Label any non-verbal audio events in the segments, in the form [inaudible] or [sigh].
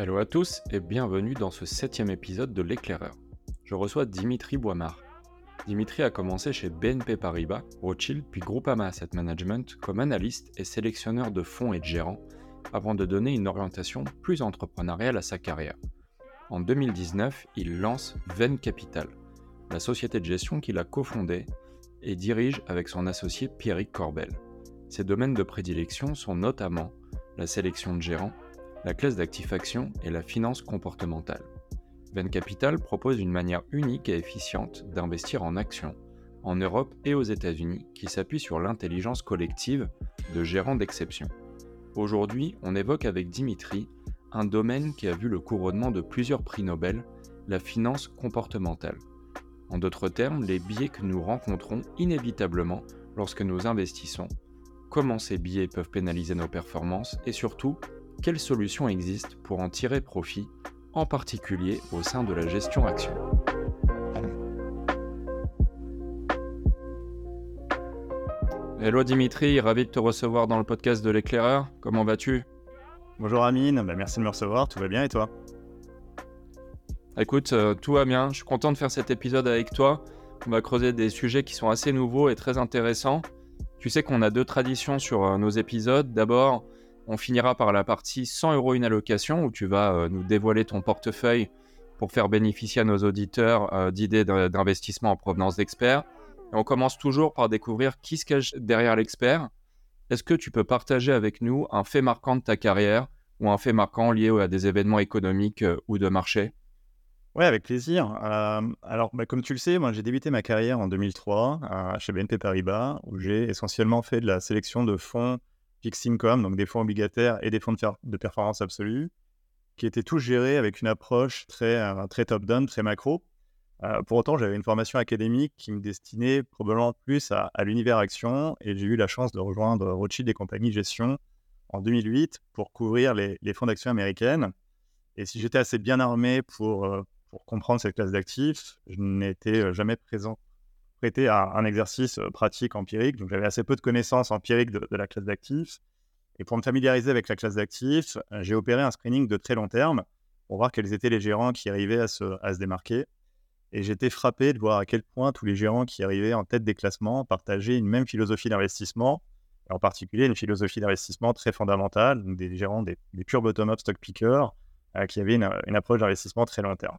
Hello à tous et bienvenue dans ce septième épisode de l'éclaireur. Je reçois Dimitri Boimard. Dimitri a commencé chez BNP Paribas, Rothschild puis Groupama Asset Management comme analyste et sélectionneur de fonds et de gérants avant de donner une orientation plus entrepreneuriale à sa carrière. En 2019, il lance Venn Capital, la société de gestion qu'il a cofondée et dirige avec son associé Pierrick Corbel. Ses domaines de prédilection sont notamment la sélection de gérants, la classe d'actifs actions et la finance comportementale. Venn Capital propose une manière unique et efficiente d'investir en actions en Europe et aux États-Unis qui s'appuie sur l'intelligence collective de gérants d'exception. Aujourd'hui, on évoque avec Dimitri un domaine qui a vu le couronnement de plusieurs prix Nobel, la finance comportementale. En d'autres termes, les biais que nous rencontrons inévitablement lorsque nous investissons, comment ces biais peuvent pénaliser nos performances et surtout, quelles solutions existent pour en tirer profit, en particulier au sein de la gestion action. Hello Dimitri, ravi de te recevoir dans le podcast de l'éclaireur. Comment vas-tu? Bonjour Amine, bah, merci de me recevoir, tout va bien et toi? Écoute, euh, tout va bien, je suis content de faire cet épisode avec toi. On va creuser des sujets qui sont assez nouveaux et très intéressants. Tu sais qu'on a deux traditions sur euh, nos épisodes. D'abord, on finira par la partie 100 euros une allocation où tu vas euh, nous dévoiler ton portefeuille pour faire bénéficier à nos auditeurs d'idées d'investissement en provenance d'experts. On commence toujours par découvrir qui se cache derrière l'expert. Est-ce que tu peux partager avec nous un fait marquant de ta carrière ou un fait marquant lié à des événements économiques euh, ou de marché? Oui, avec plaisir. Euh, alors, bah, comme tu le sais, j'ai débuté ma carrière en 2003 euh, chez BNP Paribas, où j'ai essentiellement fait de la sélection de fonds fixed income, donc des fonds obligataires et des fonds de, performance absolue, qui étaient tous gérés avec une approche très, très top-down, très macro. Euh, pour autant, j'avais une formation académique qui me destinait probablement plus à, l'univers action et j'ai eu la chance de rejoindre Rothschild et compagnie gestion en 2008 pour couvrir les, fonds d'action américaines. Et si j'étais assez bien armé pour, euh, pour comprendre cette classe d'actifs, je n'étais euh, jamais présent, prêté à un exercice pratique empirique. Donc j'avais assez peu de connaissances empiriques de, la classe d'actifs. Et pour me familiariser avec la classe d'actifs, j'ai opéré un screening de très long terme pour voir quels étaient les gérants qui arrivaient à se, à se démarquer. Et j'étais frappé de voir à quel point tous les gérants qui arrivaient en tête des classements partageaient une même philosophie d'investissement, en particulier une philosophie d'investissement très fondamentale, donc des gérants des, purs bottom-up stock pickers euh, qui avaient une, approche d'investissement très long terme.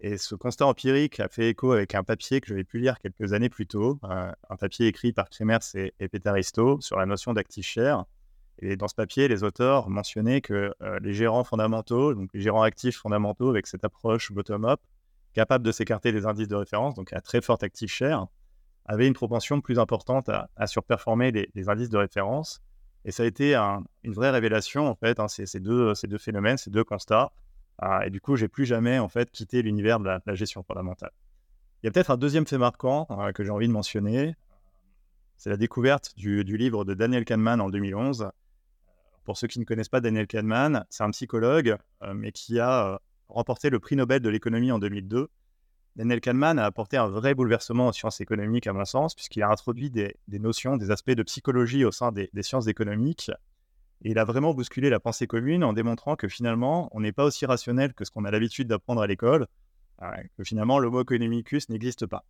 Et ce constat empirique a fait écho avec un papier que j'avais pu lire quelques années plus tôt, un papier écrit par Kremers et, et Petaristo sur la notion d'actif cher. Et dans ce papier, les auteurs mentionnaient que euh, les gérants fondamentaux, donc les gérants actifs fondamentaux avec cette approche bottom-up, capable de s'écarter des indices de référence, donc à très fort actif cher, avait une propension plus importante à, surperformer les, indices de référence. Et ça a été une vraie révélation, en fait, hein, ces deux phénomènes, ces deux constats. Ah, et du coup, j'ai plus jamais, en fait, quitté l'univers de la, gestion fondamentale. Il y a peut-être un deuxième fait marquant euh, que j'ai envie de mentionner. C'est la découverte du, livre de Daniel Kahneman en 2011. Pour ceux qui ne connaissent pas Daniel Kahneman, c'est un psychologue, euh, mais qui a euh, remporté le prix Nobel de l'économie en 2002. Daniel Kahneman a apporté un vrai bouleversement aux sciences économiques, à mon sens, puisqu'il a introduit des, notions, des aspects de psychologie au sein des, sciences économiques. Et il a vraiment bousculé la pensée commune en démontrant que finalement, on n'est pas aussi rationnel que ce qu'on a l'habitude d'apprendre à l'école, euh, que finalement, l'homo economicus n'existe pas.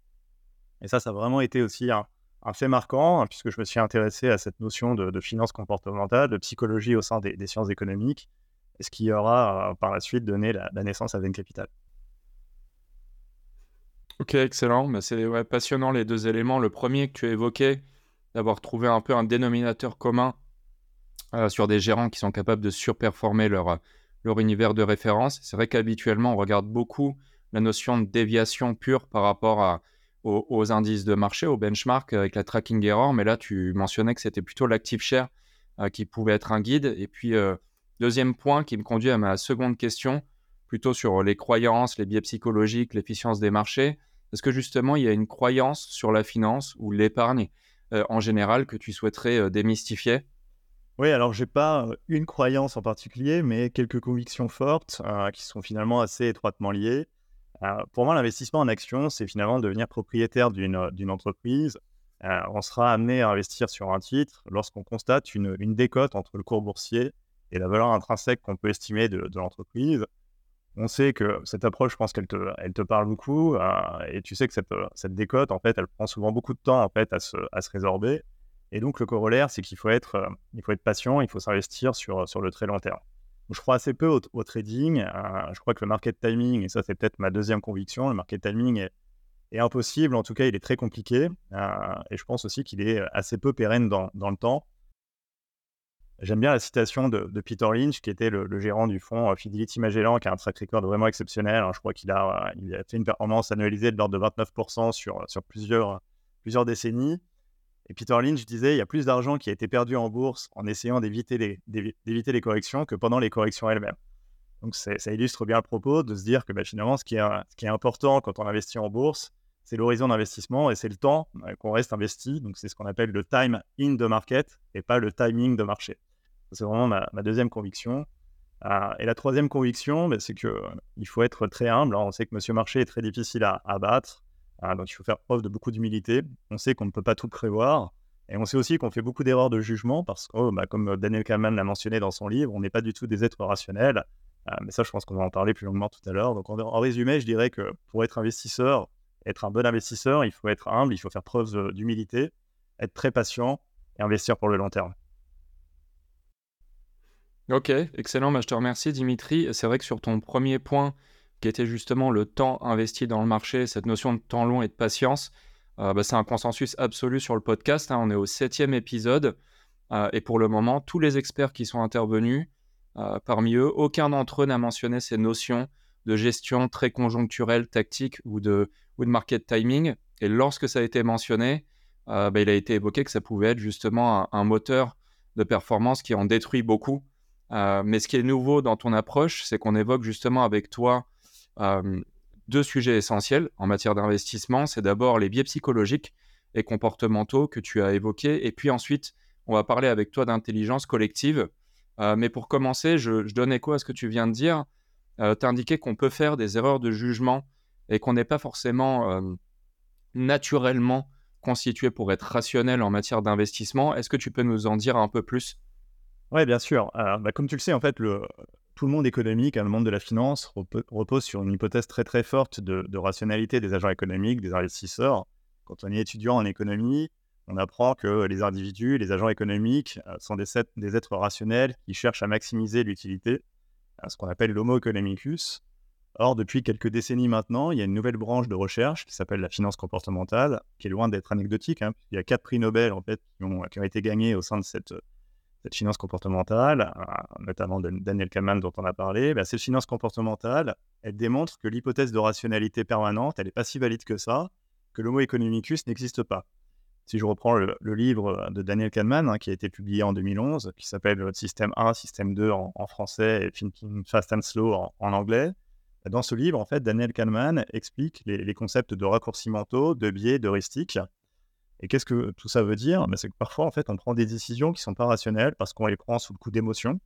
Et ça, ça a vraiment été aussi un, fait marquant, hein, puisque je me suis intéressé à cette notion de, finance comportementale, de psychologie au sein des sciences économiques, ce qui aura euh, par la suite donné la, naissance à Venn Capital. Ok, excellent. Mais c'est passionnant les deux éléments. Le premier que tu évoqué, d'avoir trouvé un peu un dénominateur commun euh, sur des gérants qui sont capables de surperformer leur, leur univers de référence. C'est vrai qu'habituellement, on regarde beaucoup la notion de déviation pure par rapport aux, indices de marché, aux benchmarks avec la tracking error. Mais là, tu mentionnais que c'était plutôt l'active share euh, qui pouvait être un guide. Et puis, Deuxième point qui me conduit à ma seconde question, plutôt sur les croyances, les biais psychologiques, l'efficience des marchés. Est-ce que justement il y a une croyance sur la finance ou l'épargne euh, en général que tu souhaiterais euh, démystifier? Oui, alors j'ai pas euh, une croyance en particulier, mais quelques convictions fortes qui sont finalement assez étroitement liées. pour moi, l'investissement en action, c'est finalement devenir propriétaire d'une entreprise. on sera amené à investir sur un titre lorsqu'on constate une, une décote entre le cours boursier et la valeur intrinsèque qu'on peut estimer de, l'entreprise. On sait que cette approche, je pense qu'elle te, elle te parle beaucoup, et tu sais que cette, cette décote, en fait, elle prend souvent beaucoup de temps en fait, à, se, à se résorber. Et donc, le corollaire, c'est qu'il faut être, il faut être patient, il faut s'investir sur, sur le très long terme. Je crois assez peu au, trading. je crois que le market timing, et ça, c'est peut-être ma deuxième conviction, le market timing est, impossible. En tout cas, il est très compliqué. et je pense aussi qu'il est assez peu pérenne dans, dans le temps. J'aime bien la citation de, Peter Lynch, qui était le, gérant du fonds Fidelity Magellan, qui a un track record vraiment exceptionnel. je crois qu'il a, il a fait une performance annualisée de l'ordre de 29% sur, sur plusieurs, plusieurs décennies. Et Peter Lynch disait il y a plus d'argent qui a été perdu en bourse en essayant d'éviter les, corrections que pendant les corrections elles-mêmes. Donc ça illustre bien le propos de se dire que bah, finalement, ce qui, est, important quand on investit en bourse, c'est l'horizon d'investissement et c'est le temps euh, qu'on reste investi. Donc c'est ce qu'on appelle le time in the market et pas le timing de marché. C'est vraiment ma, deuxième conviction. Euh, et la troisième conviction, bah, c'est qu'il euh, faut être très humble. on sait que Monsieur Marché est très difficile à, à battre. Euh, donc il faut faire preuve de beaucoup d'humilité. On sait qu'on ne peut pas tout prévoir. Et on sait aussi qu'on fait beaucoup d'erreurs de jugement parce que, oh, bah, comme Daniel Kahneman l'a mentionné dans son livre, on n'est pas du tout des êtres rationnels. mais ça, je pense qu'on va en parler plus longuement tout à l'heure. Donc en, résumé, je dirais que pour être investisseur, être un bon investisseur, il faut être humble, il faut faire preuve d'humilité, être très patient et investir pour le long terme. Ok, excellent. Bah, je te remercie, Dimitri. C'est vrai que sur ton premier point, qui était justement le temps investi dans le marché, cette notion de temps long et de patience, euh, bah, c'est un consensus absolu sur le podcast. Hein. On est au septième épisode. Euh, et pour le moment, tous les experts qui sont intervenus, euh, parmi eux, aucun d'entre eux n'a mentionné ces notions de gestion très conjoncturelle, tactique ou de, ou de market timing. Et lorsque ça a été mentionné, bah, il a été évoqué que ça pouvait être justement un moteur de performance qui en détruit beaucoup mais ce qui est nouveau dans ton approche, c'est qu'on évoque justement avec toi deux sujets essentiels en matière d'investissement. C'est d'abord les biais psychologiques et comportementaux que tu as évoqués, et puis ensuite, on va parler avec toi d'intelligence collective. Euh, mais pour commencer, je, donne écho à ce que tu viens de dire. as indiqué qu'on peut faire des erreurs de jugement et qu'on n'est pas forcément naturellement constitué pour être rationnel en matière d'investissement. Est-ce que tu peux nous en dire un peu plus? Oui, bien sûr. Bah, comme tu le sais, en fait, le, tout le monde économique, le monde de la finance, repose sur une hypothèse très très forte de, rationalité des agents économiques, des investisseurs. Quand on est étudiant en économie, on apprend que les individus, les agents économiques euh, sont des, êtres rationnels qui cherchent à maximiser l'utilité, ce qu'on appelle l'homo economicus. Or, depuis quelques décennies maintenant, il y a une nouvelle branche de recherche qui s'appelle la finance comportementale, qui est loin d'être anecdotique. Hein, il y a quatre prix Nobel en fait, qui ont été gagnés au sein de cette, cette finance comportementale, euh, notamment Daniel Kahneman dont on a parlé, bah, cette finance comportementale, elle démontre que l'hypothèse de rationalité permanente, elle n'est pas si valide que ça, que l'homo economicus n'existe pas. Si je reprends le, livre de Daniel Kahneman, hein, qui a été publié en 2011, qui s'appelle Système 1, Système 2 en, français et Fast and Slow en, anglais, bah, dans ce livre, en fait, Daniel Kahneman explique les, les concepts de raccourcis mentaux, de biais, d'heuristiques, et qu'est-ce que tout ça veut dire? Bah, C'est que parfois, en fait, on prend des décisions qui ne sont pas rationnelles parce qu'on les prend sous le coup d'émotion.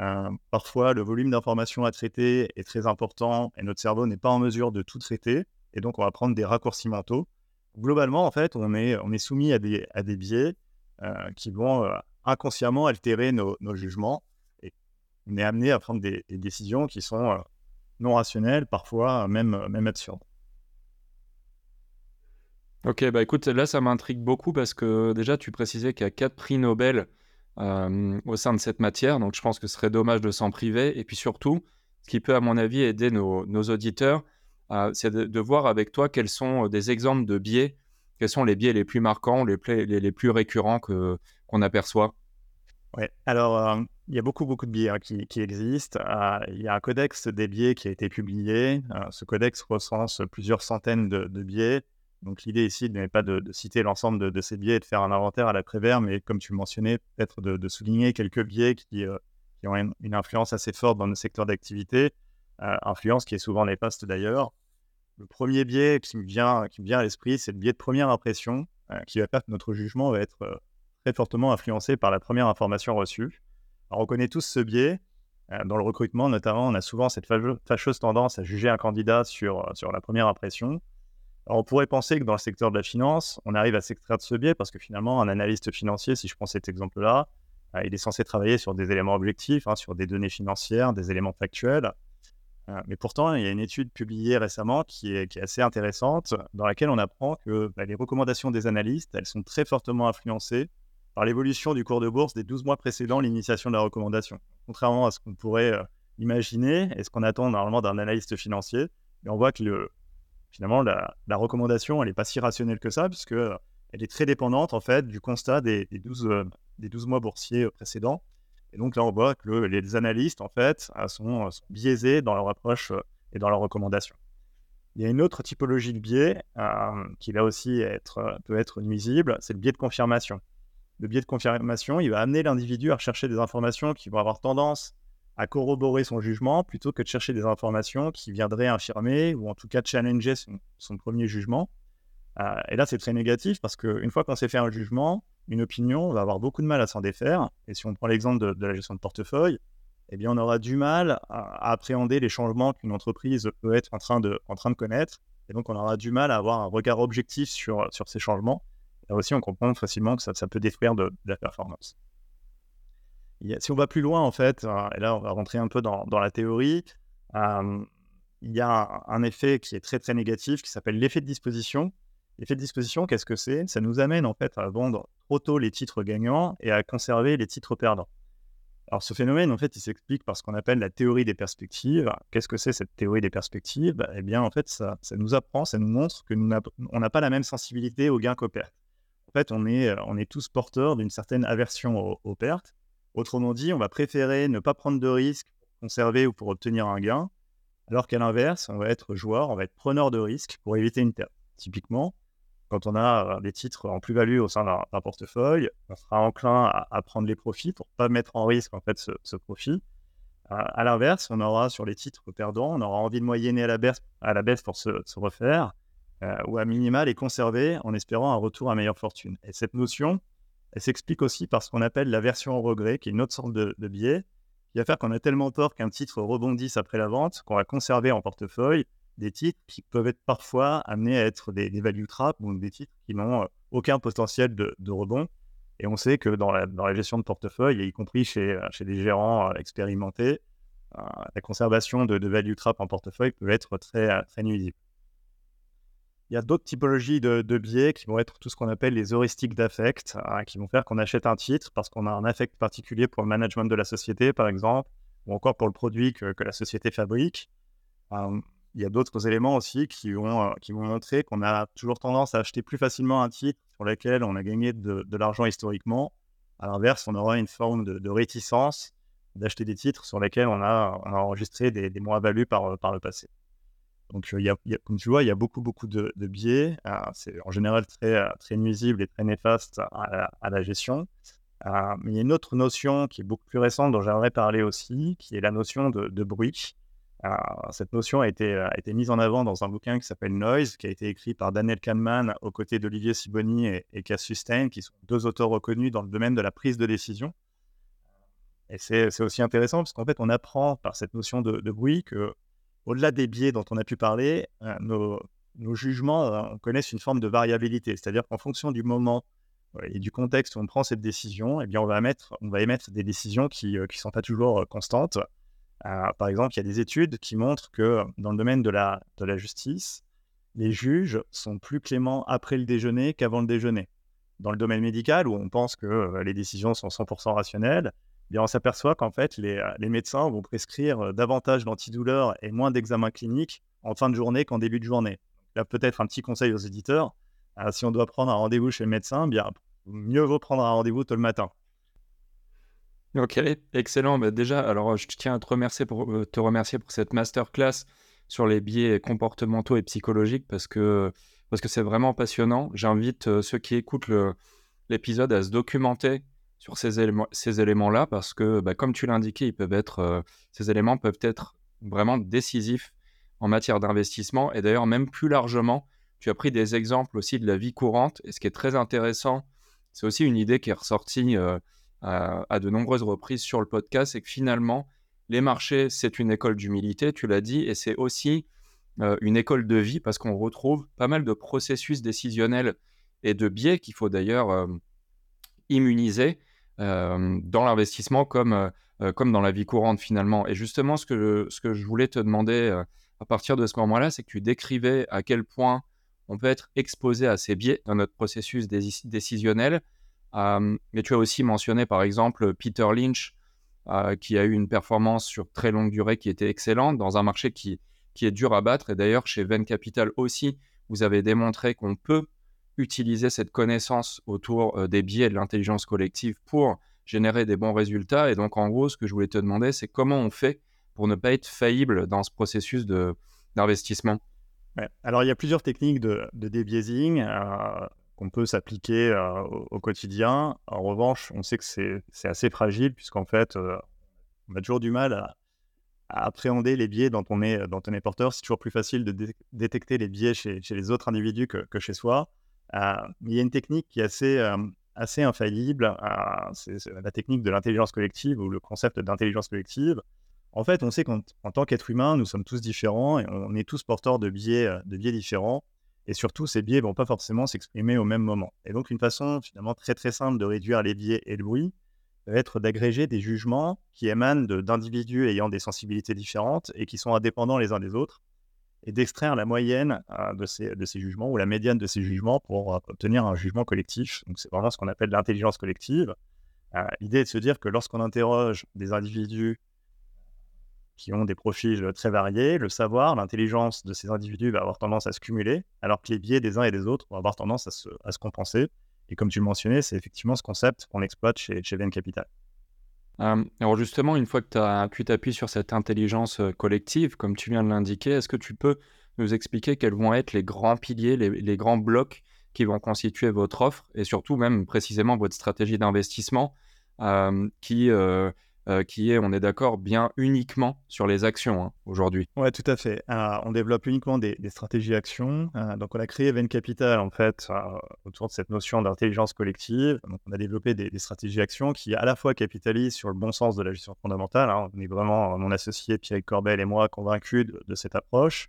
Euh, parfois, le volume d'informations à traiter est très important et notre cerveau n'est pas en mesure de tout traiter. Et donc, on va prendre des raccourcis mentaux. Globalement, en fait, on est, soumis à des, biais euh, qui vont euh, inconsciemment altérer nos, jugements. Et on est amené à prendre des, décisions qui sont non rationnelles, parfois même absurdes. Ok, bah écoute, là ça m'intrigue beaucoup parce que déjà tu précisais qu'il y a quatre prix Nobel euh, au sein de cette matière, donc je pense que ce serait dommage de s'en priver. Et puis surtout, ce qui peut à mon avis aider nos, auditeurs, euh, c'est de, voir avec toi quels sont des exemples de biais, quels sont les biais les plus marquants, les, plus récurrents que, qu'on aperçoit? Ouais, alors euh, il y a beaucoup, beaucoup de biais hein, qui, existent. il y a un codex des biais qui a été publié. ce codex recense plusieurs centaines de biais. Donc l'idée ici n'est pas de, citer l'ensemble de, ces biais et de faire un inventaire à la Prévert, mais comme tu mentionnais, peut-être de, souligner quelques biais qui, euh, ont une, influence assez forte dans nos secteurs d'activité, euh, influence qui est souvent néfaste d'ailleurs. Le premier biais qui me vient, qui vient à l'esprit, c'est le biais de première impression, euh, qui va faire que notre jugement va être très fortement influencé par la première information reçue. Alors, on connaît tous ce biais. dans le recrutement, notamment, on a souvent cette fâcheuse tendance à juger un candidat sur, sur la première impression. On pourrait penser que dans le secteur de la finance, on arrive à s'extraire de ce biais parce que finalement, un analyste financier, si je prends cet exemple-là, il est censé travailler sur des éléments objectifs, hein, sur des données financières, des éléments factuels. mais pourtant, il y a une étude publiée récemment qui est, assez intéressante, dans laquelle on apprend que bah, les recommandations des analystes, elles sont très fortement influencées par l'évolution du cours de bourse des 12 mois précédant l'initiation de la recommandation. Contrairement à ce qu'on pourrait imaginer et ce qu'on attend normalement d'un analyste financier, on voit que le, finalement, la, recommandation, elle n'est pas si rationnelle que ça, puisque elle est très dépendante en fait du constat des, des 12, des 12 mois boursiers précédents. Et donc là, on voit que les analystes, en fait, sont, biaisés dans leur approche et dans leurs recommandations. Il y a une autre typologie de biais qui là aussi être, peut être nuisible, c'est le biais de confirmation. Le biais de confirmation, il va amener l'individu à rechercher des informations qui vont avoir tendance à corroborer son jugement plutôt que de chercher des informations qui viendraient infirmer ou en tout cas challenger son, premier jugement. Euh, et là, c'est très négatif parce qu'une fois qu'on s'est fait un jugement, une opinion, on va avoir beaucoup de mal à s'en défaire. Et si on prend l'exemple de, la gestion de portefeuille, eh bien, on aura du mal à, appréhender les changements qu'une entreprise peut être en train, de, connaître. Et donc, on aura du mal à avoir un regard objectif sur, ces changements. Là aussi, on comprend facilement que ça peut détruire de la performance si on va plus loin, en fait, euh, et là, on va rentrer un peu dans, la théorie, il y a un, effet qui est très, très négatif qui s'appelle l'effet de disposition. L'effet de disposition, qu'est-ce que c'est? Ça nous amène, en fait, à vendre trop tôt les titres gagnants et à conserver les titres perdants. Alors, ce phénomène, en fait, il s'explique par ce qu'on appelle la théorie des perspectives. Qu'est-ce que c'est cette théorie des perspectives? Eh bien, en fait, ça, nous apprend, ça nous montre que nous on n'a pas la même sensibilité aux gains qu'aux pertes. En fait, on est, on est tous porteurs d'une certaine aversion aux pertes. Autrement dit, on va préférer ne pas prendre de risques pour conserver ou pour obtenir un gain, alors qu'à l'inverse, on va être joueur, on va être preneur de risques pour éviter une perte. Typiquement, quand on a euh, des titres en plus-value au sein d'un portefeuille, on sera enclin à, prendre les profits pour ne pas mettre en risque en fait ce, profit. à l'inverse, on aura sur les titres perdants, on aura envie de moyenner à la baisse, à la baisse pour se, refaire, euh, ou à minima les conserver en espérant un retour à meilleure fortune. Et cette notion, elle s'explique aussi par ce qu'on appelle la version au regret, qui est une autre sorte de, biais, qui va faire qu'on a tellement peur qu'un titre rebondisse après la vente qu'on va conserver en portefeuille des titres qui peuvent être parfois amenés à être des, value traps ou des titres qui n'ont euh, aucun potentiel de, rebond. Et on sait que dans la, gestion de portefeuille, y compris chez, euh, des gérants euh, expérimentés, la conservation de, value trap en portefeuille peut être très nuisible. Il y a d'autres typologies de, biais qui vont être tout ce qu'on appelle les heuristiques d'affect, hein, qui vont faire qu'on achète un titre parce qu'on a un affect particulier pour le management de la société, par exemple, ou encore pour le produit que, la société fabrique. il y a d'autres éléments aussi euh, qui vont montrer qu'on a toujours tendance à acheter plus facilement un titre sur lequel on a gagné de, l'argent historiquement. À l'inverse, on aura une forme de, réticence d'acheter des titres sur lesquels on a, enregistré des, des moins-values par le passé. Donc, il y a, comme tu vois, il y a beaucoup, beaucoup de, biais. c'est en général très, très nuisible et très néfaste à, la gestion. mais il y a une autre notion qui est beaucoup plus récente dont j'aimerais parler aussi, qui est la notion de, bruit. cette notion a été, a mise en avant dans un bouquin qui s'appelle Noise, qui a été écrit par Daniel Kahneman aux côtés d'Olivier Siboni et, et Cassius Stein, qui sont deux auteurs reconnus dans le domaine de la prise de décision. Et c'est aussi intéressant parce qu'en fait, on apprend par cette notion de bruit que au-delà des biais dont on a pu parler, euh, nos, jugements euh, connaissent une forme de variabilité. C'est-à-dire qu'en fonction du moment et du contexte où on prend cette décision, eh bien, on, va émettre des décisions qui ne euh, sont pas toujours constantes. par exemple, il y a des études qui montrent que dans le domaine de la, de la justice, les juges sont plus cléments après le déjeuner qu'avant le déjeuner. Dans le domaine médical, où on pense que les décisions sont 100% rationnelles, on s'aperçoit qu'en fait, les, euh, médecins vont prescrire euh, davantage d'antidouleurs et moins d'examens cliniques en fin de journée qu'en début de journée. Là, peut-être un petit conseil aux éditeurs. Euh, si on doit prendre un rendez-vous chez le médecin, bien, mieux vaut prendre un rendez-vous tôt le matin. Ok, excellent. Bah, déjà, alors je tiens à te remercier pour, te remercier pour cette masterclass sur les biais comportementaux et psychologiques parce que parce que c'est vraiment passionnant. J'invite ceux qui écoutent l'épisode à se documenter sur ces éléments, ces éléments-là parce que, bah, comme tu l'as indiqué, ils peuvent être, euh, ces éléments peuvent être vraiment décisifs en matière d'investissement et d'ailleurs même plus largement. Tu as pris des exemples aussi de la vie courante et ce qui est très intéressant, c'est aussi une idée qui est ressortie euh, à, de nombreuses reprises sur le podcast, c'est que finalement, les marchés, c'est une école d'humilité, tu l'as dit, et c'est aussi euh, une école de vie parce qu'on retrouve pas mal de processus décisionnels et de biais qu'il faut d'ailleurs immuniser dans l'investissement comme, comme dans la vie courante finalement. Et justement, ce que, ce que je voulais te demander à partir de ce moment-là, c'est que tu décrivais à quel point on peut être exposé à ces biais dans notre processus décisionnel. mais tu as aussi mentionné par exemple Peter Lynch, qui a eu une performance sur très longue durée qui était excellente dans un marché qui, qui est dur à battre. Et d'ailleurs, chez Venn Capital aussi, vous avez démontré qu'on peut utiliser cette connaissance autour euh, des biais de l'intelligence collective pour générer des bons résultats. Et donc, en gros, ce que je voulais te demander, c'est comment on fait pour ne pas être faillible dans ce processus d'investissement? Alors, il y a plusieurs techniques de, de débiaising euh, qu'on peut s'appliquer euh, au, quotidien. En revanche, on sait que c'est assez fragile, puisqu'en fait, on a toujours du mal à, appréhender les biais dont on est, dont on est porteur. C'est toujours plus facile de détecter les biais chez, chez, les autres individus que, que chez soi. Euh, il y a une technique qui est assez, assez infaillible, euh, c'est la technique de l'intelligence collective ou le concept d'intelligence collective. En fait, on sait qu'en tant qu'être humain, nous sommes tous différents et on est tous porteurs de biais, de biais différents. Et surtout, ces biais ne vont pas forcément s'exprimer au même moment. Et donc, une façon finalement très très simple de réduire les biais et le bruit va être d'agréger des jugements qui émanent d'individus ayant des sensibilités différentes et qui sont indépendants les uns des autres et d'extraire la moyenne euh, de, ces, jugements ou la médiane de ces jugements pour euh, obtenir un jugement collectif. Donc c'est vraiment ce qu'on appelle l'intelligence collective. Euh, l'idée est de se dire que lorsqu'on interroge des individus qui ont des profils très variés, le savoir, l'intelligence de ces individus va avoir tendance à se cumuler, alors que les biais des uns et des autres vont avoir tendance à se, compenser. Et comme tu le mentionnais, c'est effectivement ce concept qu'on exploite chez, chez Capital. Euh, alors justement, une fois que tu t'appuies sur cette intelligence euh, collective, comme tu viens de l'indiquer, est-ce que tu peux nous expliquer quels vont être les grands piliers, les, grands blocs qui vont constituer votre offre et surtout même précisément votre stratégie d'investissement euh, qui, euh, qui est, on est d'accord, bien uniquement sur les actions hein, aujourd'hui. Oui, tout à fait. on développe uniquement des, stratégies actions. Euh, donc, on a créé Venn Capital, en fait, euh, autour de cette notion d'intelligence collective. Donc, on a développé des, stratégies actions qui, à la fois, capitalisent sur le bon sens de la gestion fondamentale. Hein. On est vraiment, mon associé Pierre Corbel et moi, convaincus de, cette approche.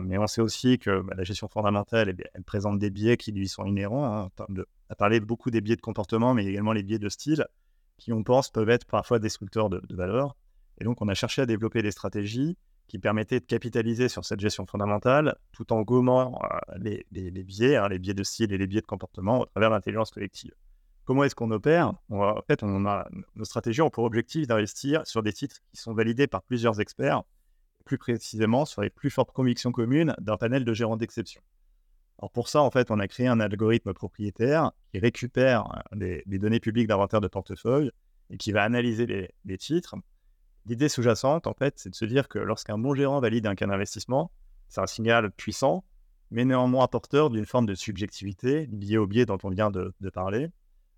mais on sait aussi que bah, la gestion fondamentale, eh elle, présente des biais qui lui sont inhérents. Hein, on a parlé beaucoup des biais de comportement, mais également les biais de style qui, on pense, peuvent être parfois destructeurs de, de valeur. Et donc, on a cherché à développer des stratégies qui permettaient de capitaliser sur cette gestion fondamentale tout en gommant euh, les, biais, hein, les biais de style et les biais de comportement au travers de l'intelligence collective. Comment est-ce qu'on opère? En fait, on a, nos stratégies ont pour objectif d'investir sur des titres qui sont validés par plusieurs experts, plus précisément sur les plus fortes convictions communes d'un panel de gérants d'exception. Alors pour ça, en fait, on a créé un algorithme propriétaire qui récupère des, données publiques d'inventaire de portefeuille et qui va analyser les, titres. L'idée sous-jacente, en fait, c'est de se dire que lorsqu'un bon gérant valide un cas d'investissement, c'est un signal puissant, mais néanmoins porteur d'une forme de subjectivité liée au biais dont on vient de, parler.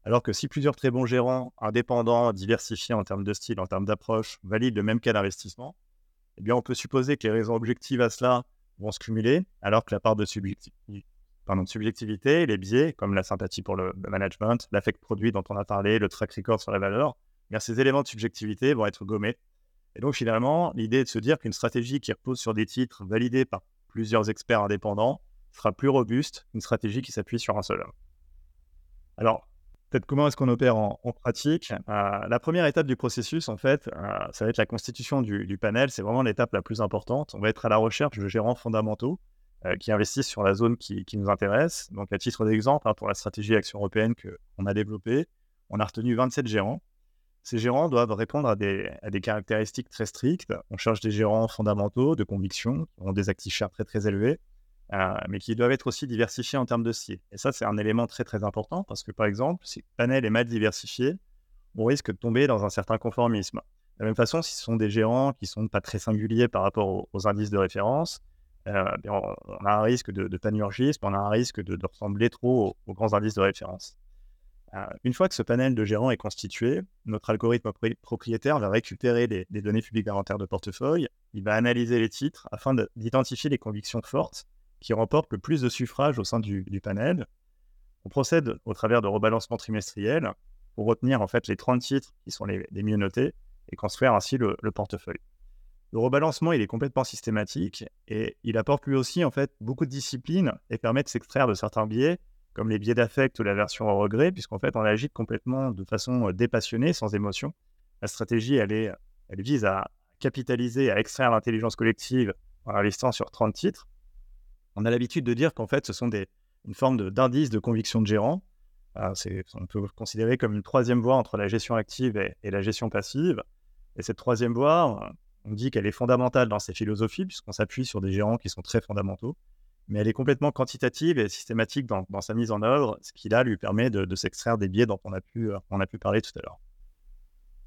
Alors que si plusieurs très bons gérants, indépendants, diversifiés en termes de style, en termes d'approche, valident le même cas d'investissement, eh bien, on peut supposer que les raisons objectives à cela vont se cumuler, alors que la part de, subjectivité, les biais, comme la sympathie pour le, management, l'affect produit dont on a parlé, le track record sur la valeur, eh bien, ces éléments de subjectivité vont être gommés. Et donc, finalement, l'idée est de se dire qu'une stratégie qui repose sur des titres validés par plusieurs experts indépendants sera plus robuste qu'une stratégie qui s'appuie sur un seul homme. Alors, peut-être comment est-ce qu'on opère en, pratique? Euh, La première étape du processus, en fait, euh, ça va être la constitution du, panel. C'est vraiment l'étape la plus importante. On va être à la recherche de gérants fondamentaux qui investissent sur la zone qui, nous intéresse. Donc, à titre d'exemple, hein, pour la stratégie action européenne qu'on a développée, on a retenu 27 gérants. Ces gérants doivent répondre à des, caractéristiques très strictes. On cherche des gérants fondamentaux, de conviction, qui ont des actifs chers très très élevés, euh, mais qui doivent être aussi diversifiés en termes de style. Et ça, c'est un élément très très important parce que, par exemple, si le panel est mal diversifié, on risque de tomber dans un certain conformisme. De la même façon, si ce sont des gérants qui ne sont pas très singuliers par rapport aux, indices de référence, euh, on, a un risque de, panurgisme, on a un risque de, ressembler trop aux, grands indices de référence. Euh, une fois que ce panel de gérants est constitué, notre algorithme propriétaire va récupérer les données publiques d'inventaire de portefeuille, il va analyser les titres afin d'identifier les convictions fortes qui remporte le plus de suffrages au sein du, panel. On procède au travers de rebalancements trimestriels pour retenir en fait les 30 titres qui sont les, mieux notés et construire ainsi le, portefeuille. Le rebalancement, il est complètement systématique et il apporte lui aussi en fait beaucoup de discipline et permet de s'extraire de certains biais, comme les biais d'affect ou la version au regret, puisqu'en fait, on agit complètement de façon dépassionnée, sans émotion. La stratégie, elle, est, elle vise à capitaliser, à extraire l'intelligence collective en listant sur 30 titres. On a l'habitude de dire qu'en fait, ce sont des, une forme d'indice de, conviction de gérant. on peut considérer comme une troisième voie entre la gestion active et, la gestion passive. Et cette troisième voie, on dit qu'elle est fondamentale dans ces philosophies, puisqu'on s'appuie sur des gérants qui sont très fondamentaux, mais elle est complètement quantitative et systématique dans, sa mise en œuvre, ce qui là lui permet de, s'extraire des biais dont on a pu, on a pu parler tout à l'heure.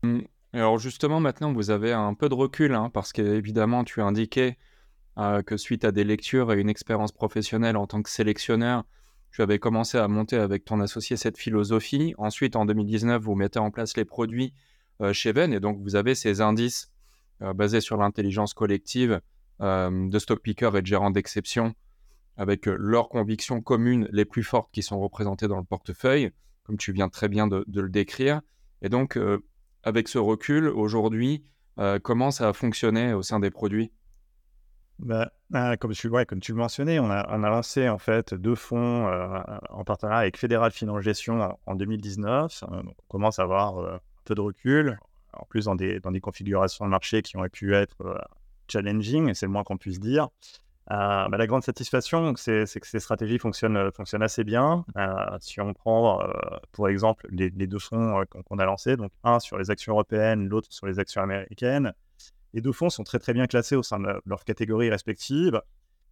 Mmh. Alors justement, maintenant, vous avez un peu de recul, hein, parce qu'évidemment, tu as indiqué euh, que suite à des lectures et une expérience professionnelle en tant que sélectionneur, tu avais commencé à monter avec ton associé cette philosophie. Ensuite, en 2019, vous mettez en place les produits euh, chez Venn, et donc vous avez ces indices euh, basés sur l'intelligence collective de stock picker et de gérants d'exception, avec leurs convictions communes les plus fortes qui sont représentées dans le portefeuille, comme tu viens très bien de, le décrire. Et donc, avec ce recul, aujourd'hui, euh, comment ça a fonctionné au sein des produits? Bah, ah, comme, tu, le mentionnais, on a, lancé en fait deux fonds euh, en partenariat avec Fédéral Finance Gestion en 2019. Euh, on commence à avoir un peu de recul, en plus dans des, dans des configurations de marché qui ont pu être challenging, c'est le moins qu'on puisse dire. Euh, bah, la grande satisfaction, c'est que ces stratégies fonctionnent, euh, fonctionnent assez bien. Euh, si on prend, pour exemple, les, deux fonds qu'on a lancés, donc un sur les actions européennes, l'autre sur les actions américaines, les deux fonds sont très très bien classés au sein de leurs catégories respectives.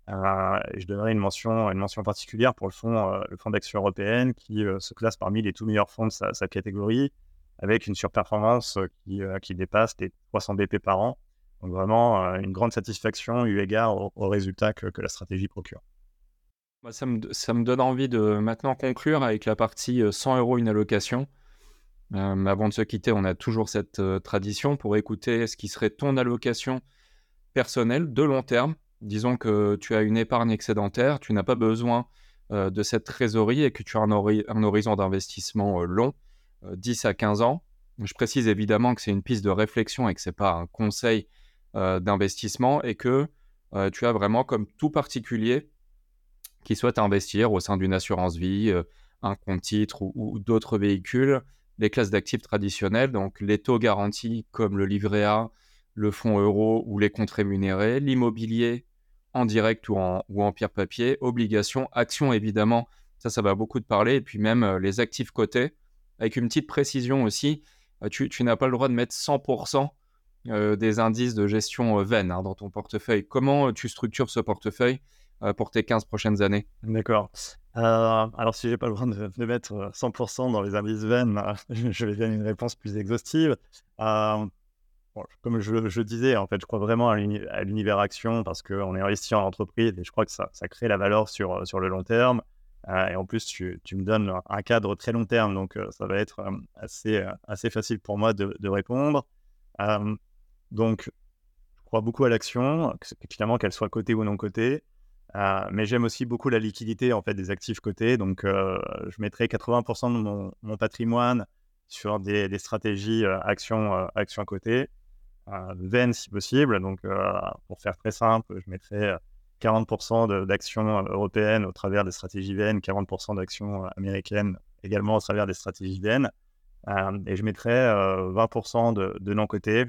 je donnerai une mention, une mention particulière pour le fonds, le fonds d'actions européennes qui se classe parmi les tout meilleurs fonds de sa, catégorie, avec une surperformance qui, qui dépasse les 300 BP par an. Donc vraiment euh, une grande satisfaction eu égard aux résultats que, la stratégie procure. Ça, me, donne envie de maintenant conclure avec la partie 100 euh, euros une allocation. Euh, avant de se quitter, on a toujours cette tradition pour écouter ce qui serait ton allocation personnelle de long terme. Disons que tu as une épargne excédentaire, tu n'as pas besoin de cette trésorerie et que tu as un horizon d'investissement long, 10 à 15 ans. Je précise évidemment que c'est une piste de réflexion et que ce n'est pas un conseil euh, d'investissement et que euh, tu as vraiment comme tout particulier qui souhaite investir au sein d'une assurance vie, euh, un compte titre ou, d'autres véhicules, les classes d'actifs traditionnelles, donc les taux garantis comme le livret A, le fonds euro ou les comptes rémunérés, l'immobilier en direct ou en, ou en pire papier, obligations, actions évidemment, ça ça va beaucoup te parler, et puis même les actifs cotés, avec une petite précision aussi, tu, tu n'as pas le droit de mettre 100% euh, des indices de gestion euh, veine hein, dans ton portefeuille. Comment euh, tu structures ce portefeuille pour tes 15 prochaines années? D'accord. alors, si j'ai pas le droit de, mettre 100% dans les indices veine, [laughs] je vais donner une réponse plus exhaustive. comme je, disais, en fait, je crois vraiment à l'univers action parce qu'on est investi en entreprise et je crois que ça, crée la valeur sur, sur le long terme. Et en plus, tu, me donnes un cadre très long terme, donc ça va être assez, assez facile pour moi de, répondre. Donc, je crois beaucoup à l'action, finalement qu'elle soit cotée ou non cotée. Euh, mais j'aime aussi beaucoup la liquidité en fait des actifs cotés. Donc, euh, je mettrai 80% de mon, patrimoine sur des, stratégies euh, actions action cotées, VEN si possible. Donc, pour faire très simple, je mettrai 40% d'actions européennes au travers des stratégies VEN, 40% d'actions américaines également au travers des stratégies VEN. et je mettrai 20% de, de non cotés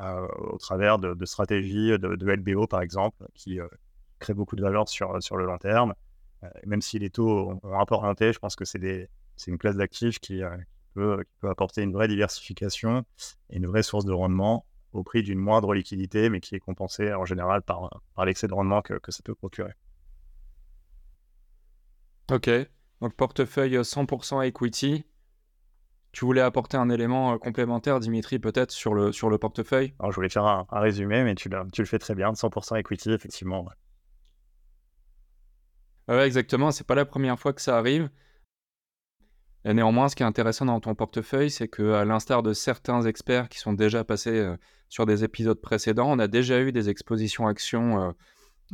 euh, au travers de, stratégies de, LBO, par exemple, qui euh, créent beaucoup de valeur sur, sur le long terme. Euh, même si les taux ont un peu je pense que c'est une classe d'actifs qui, peut, peut, apporter une vraie diversification et une vraie source de rendement au prix d'une moindre liquidité, mais qui est compensée en général par, par l'excès de rendement que, que ça peut procurer. Ok, donc portefeuille 100% equity, tu voulais apporter un élément euh, complémentaire, Dimitri, peut-être sur le, sur le portefeuille? Alors, Je voulais faire un, résumé, mais tu, tu, le fais très bien. 100% equity, effectivement. Oui, exactement. C'est pas la première fois que ça arrive. Néanmoins, ce qui est intéressant dans ton portefeuille, c'est que, à l'instar de certains experts qui sont déjà passés euh, sur des épisodes précédents, on a déjà eu des expositions actions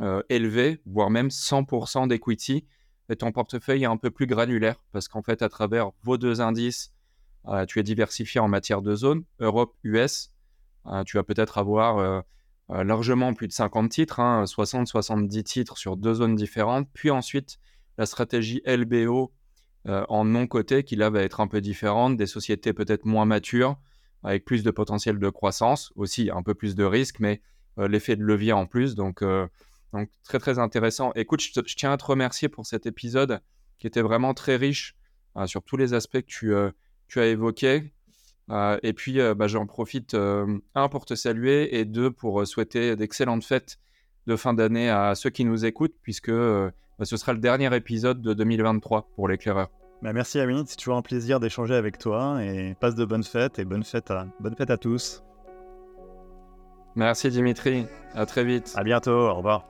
euh, élevées, voire même 100% d'equity. Et ton portefeuille est un peu plus granulaire parce qu'en fait, à travers vos deux indices, euh, tu es diversifié en matière de zone, Europe, US. Euh, tu vas peut-être avoir euh, largement plus de 50 titres, 60-70 hein, titres sur deux zones différentes. Puis ensuite, la stratégie LBO en non-coté qui là va être un peu différente, des sociétés peut-être moins matures, avec plus de potentiel de croissance, aussi un peu plus de risques, mais l'effet de levier en plus. Donc, donc très très intéressant. Écoute, je, tiens à te remercier pour cet épisode qui était vraiment très riche sur tous les aspects que tu, tu as évoqués. et puis, bah, j'en profite, un, pour te saluer et deux, pour souhaiter d'excellentes fêtes de fin d'année à ceux qui nous écoutent, puisque ce sera le dernier épisode de 2023 pour l'éclaireur. Bah merci Amit, c'est toujours un plaisir d'échanger avec toi et passe de bonnes fêtes et bonne fête à, bonne fête à tous. Merci Dimitri, à très vite. À bientôt, au revoir.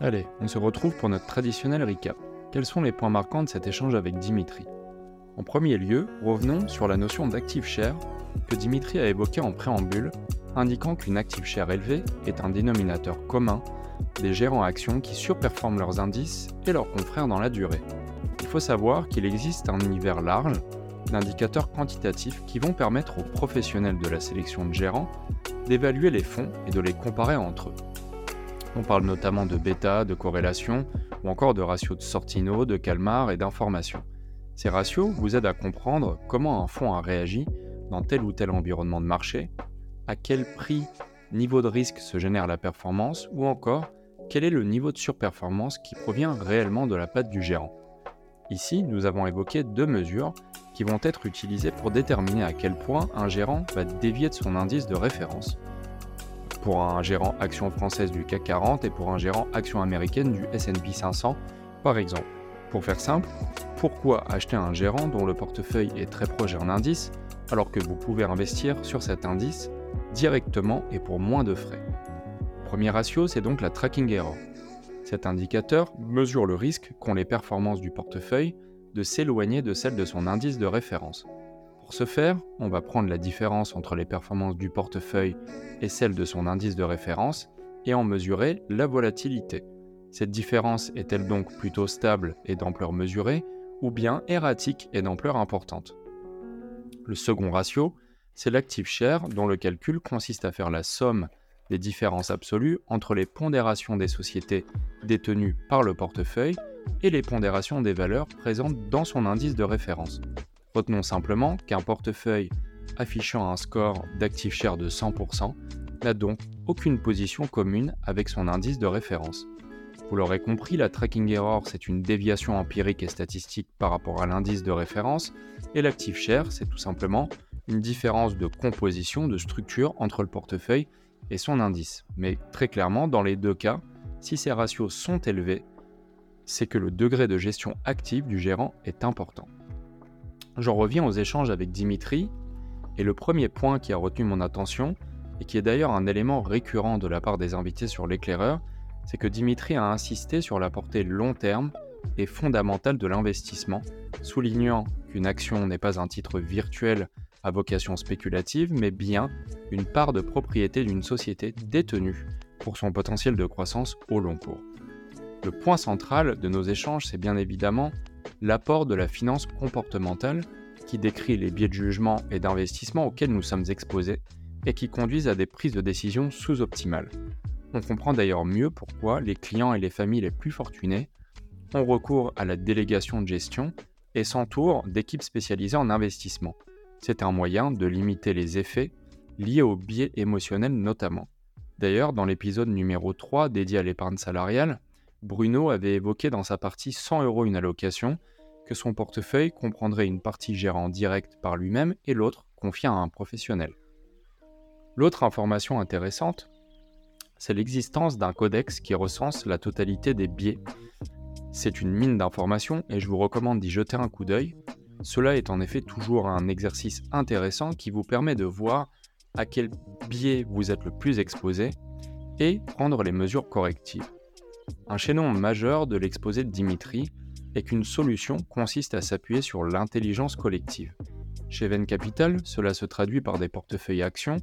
Allez, on se retrouve pour notre traditionnel recap. Quels sont les points marquants de cet échange avec Dimitri? En premier lieu, revenons sur la notion d'active share que Dimitri a évoquée en préambule, indiquant qu'une active share élevée est un dénominateur commun des gérants actions qui surperforment leurs indices et leurs confrères dans la durée. Il faut savoir qu'il existe un univers large d'indicateurs quantitatifs qui vont permettre aux professionnels de la sélection de gérants d'évaluer les fonds et de les comparer entre eux. On parle notamment de bêta, de corrélation ou encore de ratios de Sortino, de Calmar et d'information. Ces ratios vous aident à comprendre comment un fonds a réagi dans tel ou tel environnement de marché, à quel prix, niveau de risque se génère la performance ou encore quel est le niveau de surperformance qui provient réellement de la patte du gérant. Ici, nous avons évoqué deux mesures qui vont être utilisées pour déterminer à quel point un gérant va dévier de son indice de référence. Pour un gérant action française du CAC 40 et pour un gérant action américaine du SP 500, par exemple. Pour faire simple, pourquoi acheter un gérant dont le portefeuille est très proche d'un indice alors que vous pouvez investir sur cet indice directement et pour moins de frais Premier ratio, c'est donc la tracking error. Cet indicateur mesure le risque qu'ont les performances du portefeuille de s'éloigner de celles de son indice de référence. Pour ce faire, on va prendre la différence entre les performances du portefeuille et celles de son indice de référence et en mesurer la volatilité. Cette différence est-elle donc plutôt stable et d'ampleur mesurée ou bien erratique et d'ampleur importante Le second ratio, c'est l'active share dont le calcul consiste à faire la somme des différences absolues entre les pondérations des sociétés détenues par le portefeuille et les pondérations des valeurs présentes dans son indice de référence. Retenons simplement qu'un portefeuille affichant un score d'active share de 100% n'a donc aucune position commune avec son indice de référence. Vous l'aurez compris, la tracking error, c'est une déviation empirique et statistique par rapport à l'indice de référence, et l'active share, c'est tout simplement une différence de composition, de structure entre le portefeuille et son indice. Mais très clairement, dans les deux cas, si ces ratios sont élevés, c'est que le degré de gestion active du gérant est important. J'en reviens aux échanges avec Dimitri, et le premier point qui a retenu mon attention, et qui est d'ailleurs un élément récurrent de la part des invités sur l'éclaireur, c'est que Dimitri a insisté sur la portée long terme et fondamentale de l'investissement, soulignant qu'une action n'est pas un titre virtuel à vocation spéculative, mais bien une part de propriété d'une société détenue pour son potentiel de croissance au long cours. Le point central de nos échanges, c'est bien évidemment l'apport de la finance comportementale qui décrit les biais de jugement et d'investissement auxquels nous sommes exposés et qui conduisent à des prises de décision sous-optimales. On comprend d'ailleurs mieux pourquoi les clients et les familles les plus fortunés ont recours à la délégation de gestion et s'entourent d'équipes spécialisées en investissement, c'est un moyen de limiter les effets liés aux biais émotionnels notamment. D'ailleurs, dans l'épisode numéro 3 dédié à l'épargne salariale, Bruno avait évoqué dans sa partie 100 euros une allocation que son portefeuille comprendrait une partie gérée en direct par lui-même et l'autre confiée à un professionnel. L'autre information intéressante, c'est l'existence d'un codex qui recense la totalité des biais. C'est une mine d'informations et je vous recommande d'y jeter un coup d'œil cela est en effet toujours un exercice intéressant qui vous permet de voir à quel biais vous êtes le plus exposé et prendre les mesures correctives. Un chaînon majeur de l'exposé de Dimitri est qu'une solution consiste à s'appuyer sur l'intelligence collective. Chez Venn Capital, cela se traduit par des portefeuilles actions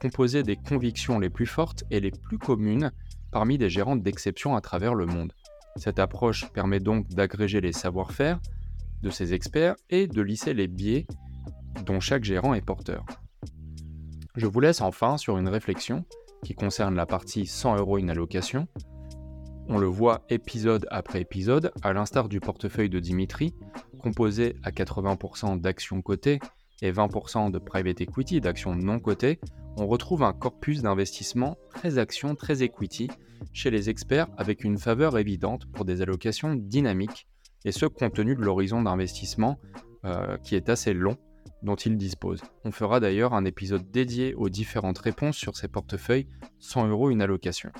composés des convictions les plus fortes et les plus communes parmi des gérants d'exception à travers le monde. Cette approche permet donc d'agréger les savoir-faire de ces experts et de lisser les biais dont chaque gérant est porteur. Je vous laisse enfin sur une réflexion qui concerne la partie 100 euros une allocation. On le voit épisode après épisode, à l'instar du portefeuille de Dimitri, composé à 80% d'actions cotées et 20% de private equity, d'actions non cotées, on retrouve un corpus d'investissement très action, très equity chez les experts avec une faveur évidente pour des allocations dynamiques, et ce compte tenu de l'horizon d'investissement euh, qui est assez long dont ils disposent. On fera d'ailleurs un épisode dédié aux différentes réponses sur ces portefeuilles 100 euros une allocation.